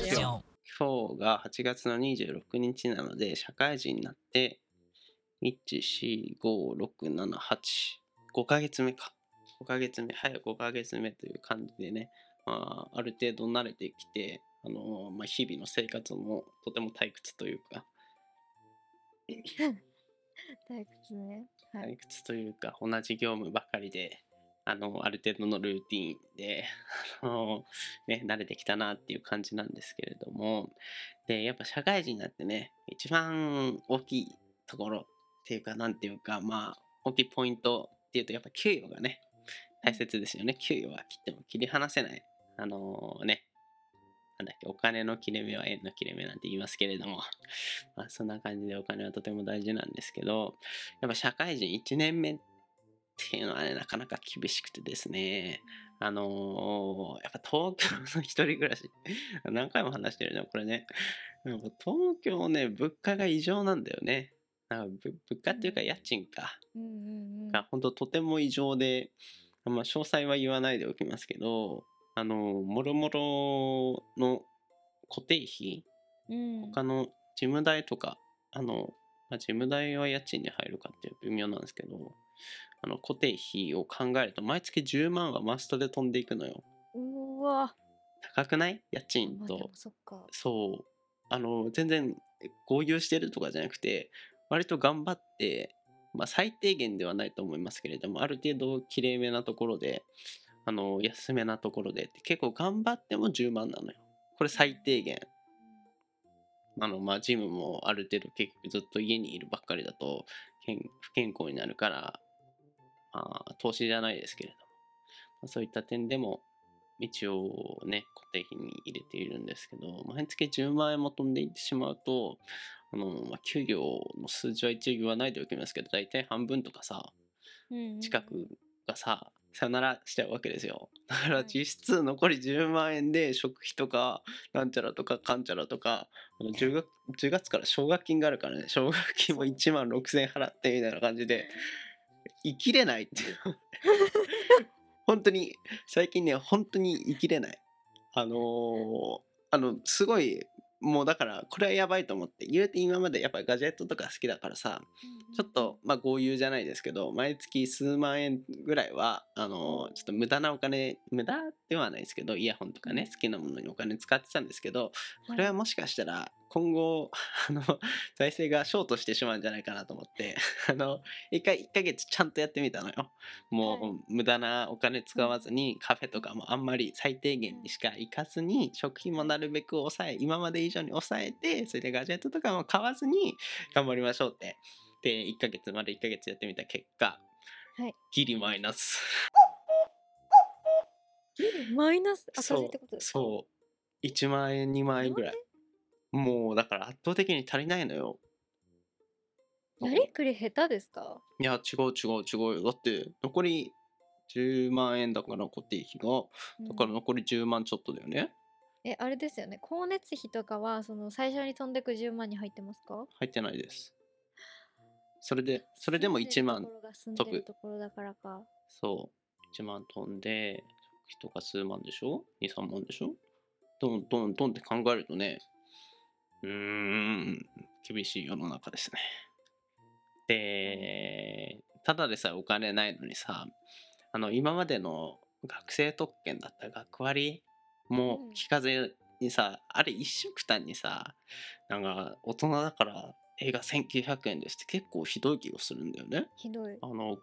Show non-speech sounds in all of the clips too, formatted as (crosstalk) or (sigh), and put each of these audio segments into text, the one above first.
ジオン。今日が8月の26日なので、社会人になって、1、4、5、6、7、8、5ヶ月目か。5ヶ月目、早5ヶ月目という感じでね、まあ、ある程度慣れてきて、あのまあ、日々の生活もとても退屈というか、(laughs) 退屈ね。はい。退屈というか、同じ業務ばかりで、あの、ある程度のルーティーンで、(laughs) あの、ね、慣れてきたなっていう感じなんですけれども、で、やっぱ社会人になってね、一番大きいところっていうか、なんていうか、まあ、大きいポイントっていうと、やっぱ給与がね、大切ですよね。給与は切っても切り離せない。あのね、なんだっけ、お金の切れ目は円の切れ目なんて言いますけれども、(laughs) まあ、そんな感じでお金はとても大事なんですけど、やっぱ社会人1年目っていうのはね、なかなか厳しくてですね、あのーやっぱ東京の一人暮らし、(laughs) 何回も話してるね、これね。なんか東京ね、物価が異常なんだよね。なんかぶ物価っていうか家賃か。が本当とても異常で、まあ、詳細は言わないでおきますけど、あの、もろもろの固定費、うん。他の事務代とか、あの、まあ、事務代は家賃に入るかっていう微妙なんですけど、あの固定費を考えると毎月10万はマストで飛んでいくのよ。うわ。高くない？家賃と。そっか。そう。あの、全然合流してるとかじゃなくて、割と頑張って、まあ最低限ではないと思いますけれども、ある程度きれいめなところで、あの、安めなところで結構頑張っても10万なのよ。これ最低限。あの、まあ、ジムもある程度結局ずっと家にいるばっかりだと健不健康になるから、まあ、投資じゃないですけれども、まあ、そういった点でも一応ね、固定費に入れているんですけど、毎月10万円も飛んでいってしまうと、あの、まあ、給料の数字は一応言わないでおきますけど、大体半分とかさ、近くがさ、さよならしちゃうわけですよ。だからはい。実質残り10万円で食費とか、なんちゃらとかかんちゃらとか、あの 10, 月10月から奨学金があるからね、奨学金も1万6000円払ってみたいな感じで、生きれないっていう。(laughs) 本当に、最近ね、本当に生きれない。あのーあの、すごい、もうだから、これはやばいと思って、言うて今までやっぱガジェットとか好きだからさ、ちょっと、まあ、豪遊じゃないですけど、毎月数万円ぐらいは、あの、ちょっと無駄なお金、無駄ではないですけど、イヤホンとかね、好きなものにお金使ってたんですけど、これはもしかしたら、今後、(laughs) あの、財政がショートしてしまうんじゃないかなと思って、(laughs) あの、一回、一ヶ月ちゃんとやってみたのよ。もう、は無駄なお金使わずに、カフェとかもあんまり最低限にしか行かずに、食費もなるべく抑え、今まで以上に抑えて、それでガジェットとかも買わずに頑張りましょうって。で、1ヶ月、まで1ヶ月やってみた結果、はいギリマイナス。マイナス？赤字そうってことですか？そう。1万円、2万円ぐらい。もう、だから圧倒的に足りないのよ。やりくり下手ですか？いや、違う違う違うよ。だって、残り10万円だから固定費が、だからうん残り10万ちょっとだよね。えあれですよね光熱費とかはその最初に飛んでく10万に入ってますか？入ってないです。それで、それでも1万、住んでるところが住んで飛ぶるところだからかそう、1万飛んで、食費とか数万でしょ ?2、3万でしょ？ドンドンドンって考えるとね、うーん、厳しい世の中ですね。で、ただでさえお金ないのにさ、あの、今までの学生特権だった学割もうん聞かずにさ、あれ一緒くたんにさ、なんか大人だから映画1900円ですって結構ひどい気がするんだよね。ひどいあの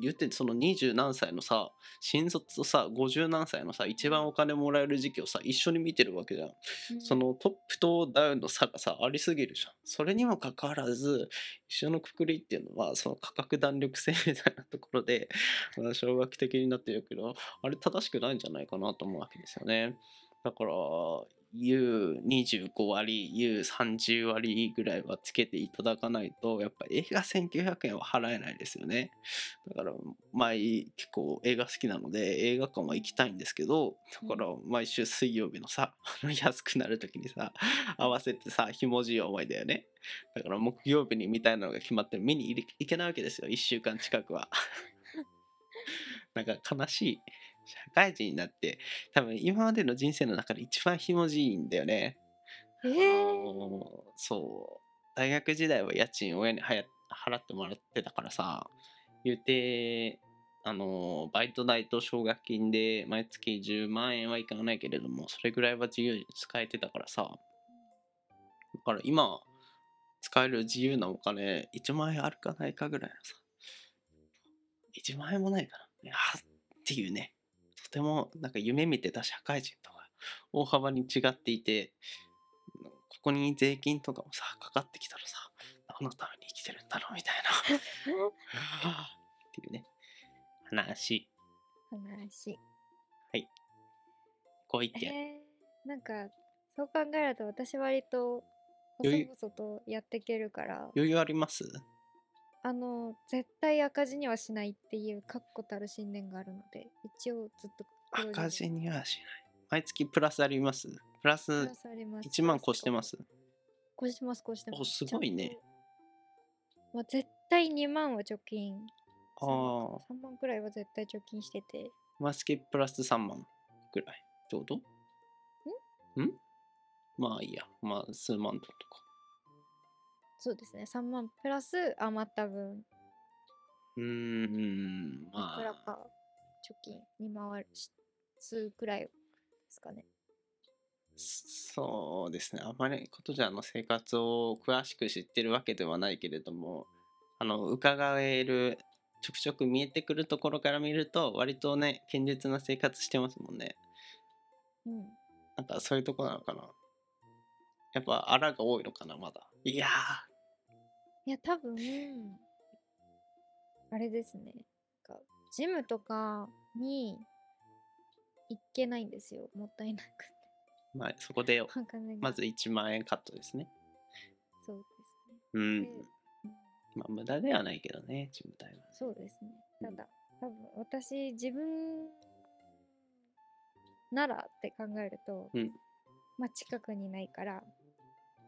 言ってその二十何歳のさ新卒とさ50何歳のさ一番お金もらえる時期をさ一緒に見てるわけじゃん、うん。そのトップとダウンの差がさありすぎるじゃん。それにもかかわらず一緒のくくりっていうのはその価格弾力性みたいなところであの奨学的になってるけどあれ正しくないんじゃないかなと思うわけですよね。だから U25 割 U30 割ぐらいはつけていただかないとやっぱ映画1900円は払えないですよね。だから前結構映画好きなので映画館は行きたいんですけどだから毎週水曜日のさ (laughs) 安くなる時にさ合わせてさひもじい思いだよね。だから木曜日にみたいなのが決まって見に行けないわけですよ。1週間近くは。(laughs) なんか悲しい社会人になって多分今までの人生の中で一番ひもじいんだよね。えあー、のそう大学時代は家賃親にはや払ってもらってたからさ言うてあのバイト代と奨学金で毎月10万円はいかないけれどもそれぐらいは自由に使えてたからさ。だから今使える自由なお金1万円あるかないかぐらいのさ。1万円もないかな。いやっていうね。とてもなんか夢見てた社会人とか大幅に違っていてここに税金とかもさかかってきたらさ何のために生きてるんだろうみたいな。(laughs) っていうね話。話。こう言って、えー、なんかそう考えると私割と細々とやっていけるから。余裕あります？あの絶対赤字にはしないっていう確固たる信念があるので一応ずっと黒赤字にはしない。毎月プラスあります。プラスプラスあります。1万越してます。越してます。越してます。おすごいね。まあ、絶対2万は貯金。ああ3万くらいは絶対貯金してて。毎月プラス3万ぐらい。ってこと？ん？ん？まあいいや。まあ数万とかそうですね。3万プラス余った分。うーんいまあ。くらか貯金に回るし数くらいですかね。そうですね。あまりことじゃあの生活を詳しく知ってるわけではないけれどもあの伺えるちょくちょく見えてくるところから見ると割とね堅実な生活してますもんね。うん。なんかそういうとこなのかな。やっぱあらが多いのかなまだいやいや多分あれですね。なんかジムとかに行けないんですよ。もったいなくて。ーまあそこでまず1万円カットですね。そうですね。うん。まあ無駄ではないけどねジム代は。そうですね。うん。ただ多分私自分ならって考えると、うん。まあ近くにないから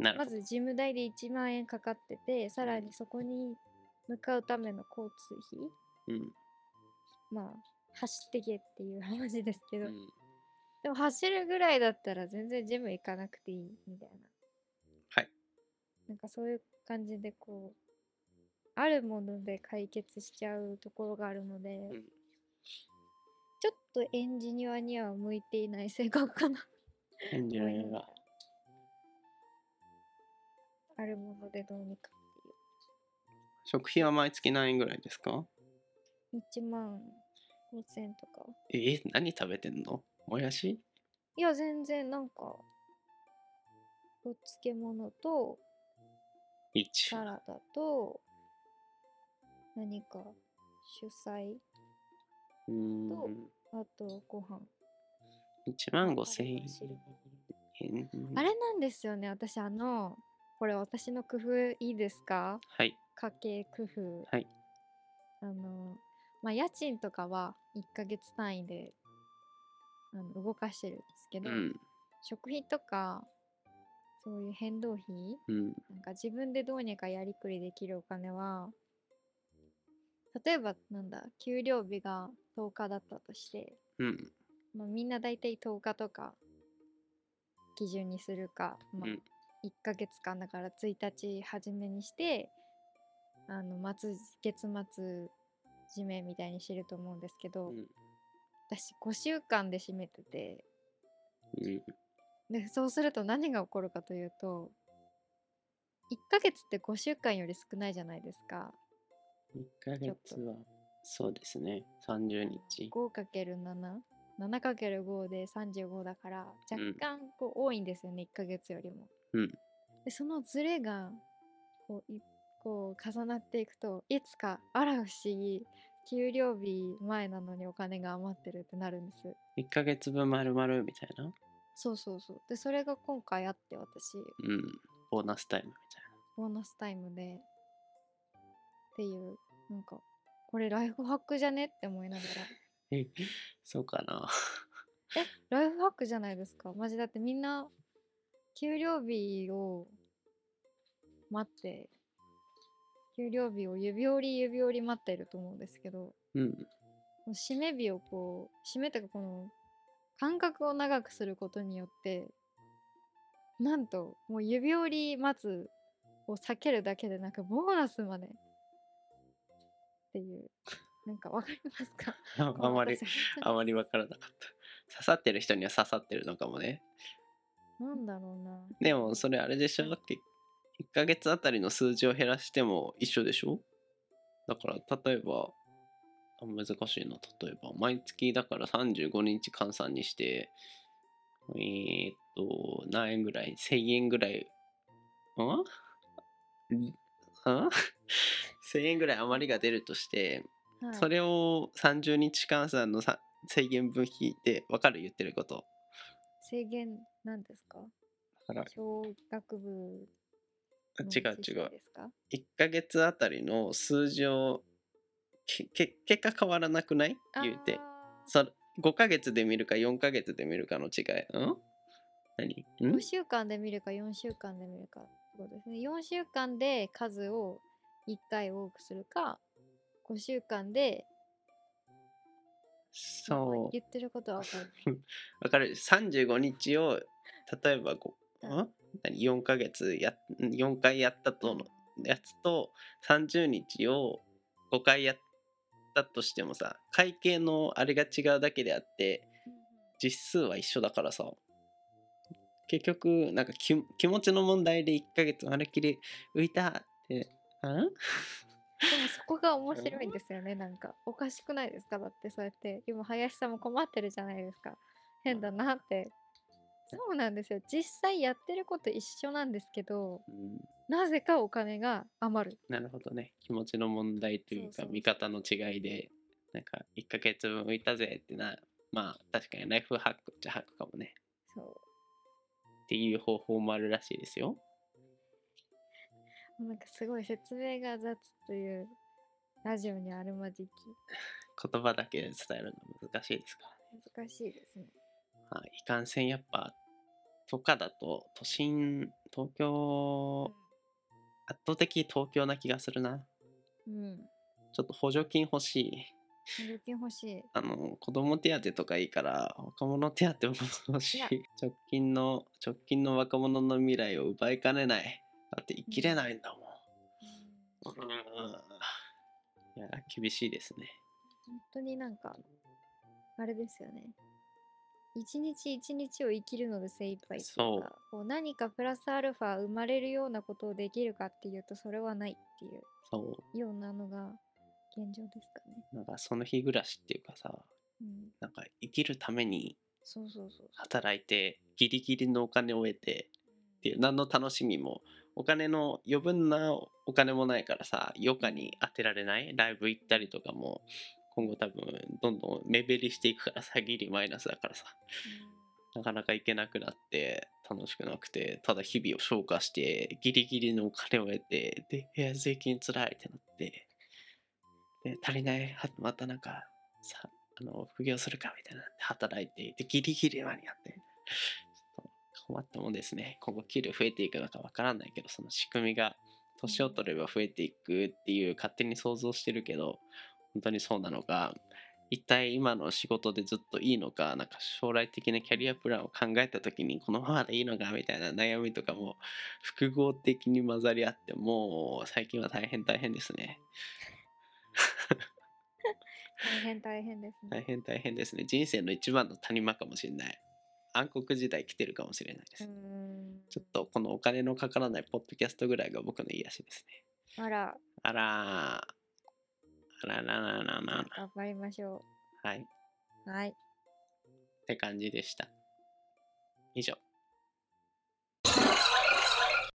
まずジム代で1万円かかっててさらにそこに向かうための交通費うん。まあ走ってけっていう話ですけど、うん。でも走るぐらいだったら全然ジム行かなくていいみたいな。はい。なんかそういう感じでこうあるもので解決しちゃうところがあるので、ん。ちょっとエンジニアには向いていない性格かなエンジニアがあるものでどうにかっ食費は毎月何円ぐらいですか？ていう1万5000とか。えー何食べてんの？もやし？いや全然なんかお漬物と ?1 サラダと何か主菜うーん。あとご飯。1万5千円汁円。あれなんですよね私あのこれ私の工夫いいですか？はい。家計工夫。はい。あのまあ家賃とかは1ヶ月単位であの動かしてるんですけど、うん。食費とかそういう変動費うん。なんか自分でどうにかやりくりできるお金は例えばなんだ給料日が10日だったとして、うん。まあ、みんな大体10日とか基準にするか、まあうん1ヶ月間だから1日初めにしてあの末月末締めみたいにしてると思うんですけど、うん。私5週間で締めてて。うん。でそうすると何が起こるかというと1ヶ月って5週間より少ないじゃないですか。1ヶ月はそうですね。30日。5×77×5 で35だから若うん。干こう多いんですよね、1ヶ月よりも。うん。でそのズレがこういこう重なっていくといつかあら不思議給料日前なのにお金が余ってるってなるんです。1ヶ月分丸々みたいな？そうそうそう。でそれが今回あって私。うん。ボーナスタイムみたいボーナスタイムで。っていうなんかこれライフハックじゃね？って思いながら。な (laughs) えそうかな。(laughs) えライフハックじゃないですか？マジだってみんな給料日を待って給料日を指折り指折り待ってると思うんですけどうん。う締め日をこう締めというかこの間隔を長くすることによってなんともう指折り待つを避けるだけでなくボーナスまでっていうなんかわかりますか？(laughs) あまり私あまりわからなかった。刺さってる人には刺さってるのかもねなんだろうな。でもそれあれでしょ？1ヶ月あたりの数字を減らしても一緒でしょ？だから例えばあ難しいな。例えば毎月だから35日換算にしてえー、っと何円ぐらい？1000円ぐらい。んん ?1000 円ぐらい余りが出るとして、はい。それを30日換算のさ制限分引いて分かる？言ってること制限なんですか？だから小学部の違う違う。ですか？1ヶ月あたりの数字をけけ結果変わらなくない？言うて。そ5ヶ月で見るか4ヶ月で見るかの違い。うん？何？ん？5週間で見るか4週間で見るかってことですね。4週間で数を1回多くするか5週間で言ってることはわかる。(laughs) わかる。35日を例えばこう、うん。ん？何？4ヶ月や4回やったとのやつと30日を5回やったとしてもさ会計のあれが違うだけであって実数は一緒だからさ結局なんか気気持ちの問題で1ヶ月まるっきり浮いたってん？でもそこが面白いんですよね。なんかおかしくないですか？だってそうやって今林さんも困ってるじゃないですか。変だなって。そうなんですよ。実際やってること一緒なんですけどうん。なぜかお金が余る。なるほどね。気持ちの問題というか見方の違いでなんか1ヶ月分浮いたぜってなまあ確かにライフハックっちゃハックかもね。そっていう方法もあるらしいですよ。うなんかすごい説明が雑というラジオにあるまじき。言葉だけで伝えるの難しいですか？らね難しいですね。まあ、いかんせんやっぱとかだと都心東京圧倒的東京な気がするな。うん。ちょっと補助金欲しい。補助金欲しい。あの子供手当とかいいから若者手当も欲しい。直近の直近の若者の未来を奪いかねないだって生きれないんだもん、うん、いや厳しいですね。本当になんかあれですよね。一日一日を生きるので精一杯っていうそう。かこう何かプラスアルファ生まれるようなことをできるかっていうとそれはないっていうようなのが現状ですかね。なんかその日暮らしっていうかさうん、なんか生きるために。働いてギリギリのお金を得てっていう何の楽しみもお金の余分なお金もないからさ余暇に当てられない？ライブ行ったりとかも今後多分どんどん目減りしていくからさギリマイナスだからさ。なかなか行けなくなって楽しくなくてただ日々を消化してギリギリのお金を得てでいや税金つらいってなってで足りない？はまたなんかさあの副業するかみたいな働いてでギリギリ間に合って困ったもんですね。今後給料増えていくのかわからないけどその仕組みが年を取れば増えていくっていう勝手に想像してるけど本当にそうなのか一体今の仕事でずっといいのかなんか将来的なキャリアプランを考えた時にこのままでいいのかみたいな悩みとかも複合的に混ざり合ってもう最近は大変大変ですね。(laughs) 大変大変ですね。大変大変ですね。人生の一番の谷間かもしれない暗黒時代来てるかもしれないです、ちょっとこのお金のかからないポッドキャストぐらいが僕の癒しですね。あら、あらー。あらららららら。頑張りましょはい。っう。はい。て感じでした。以上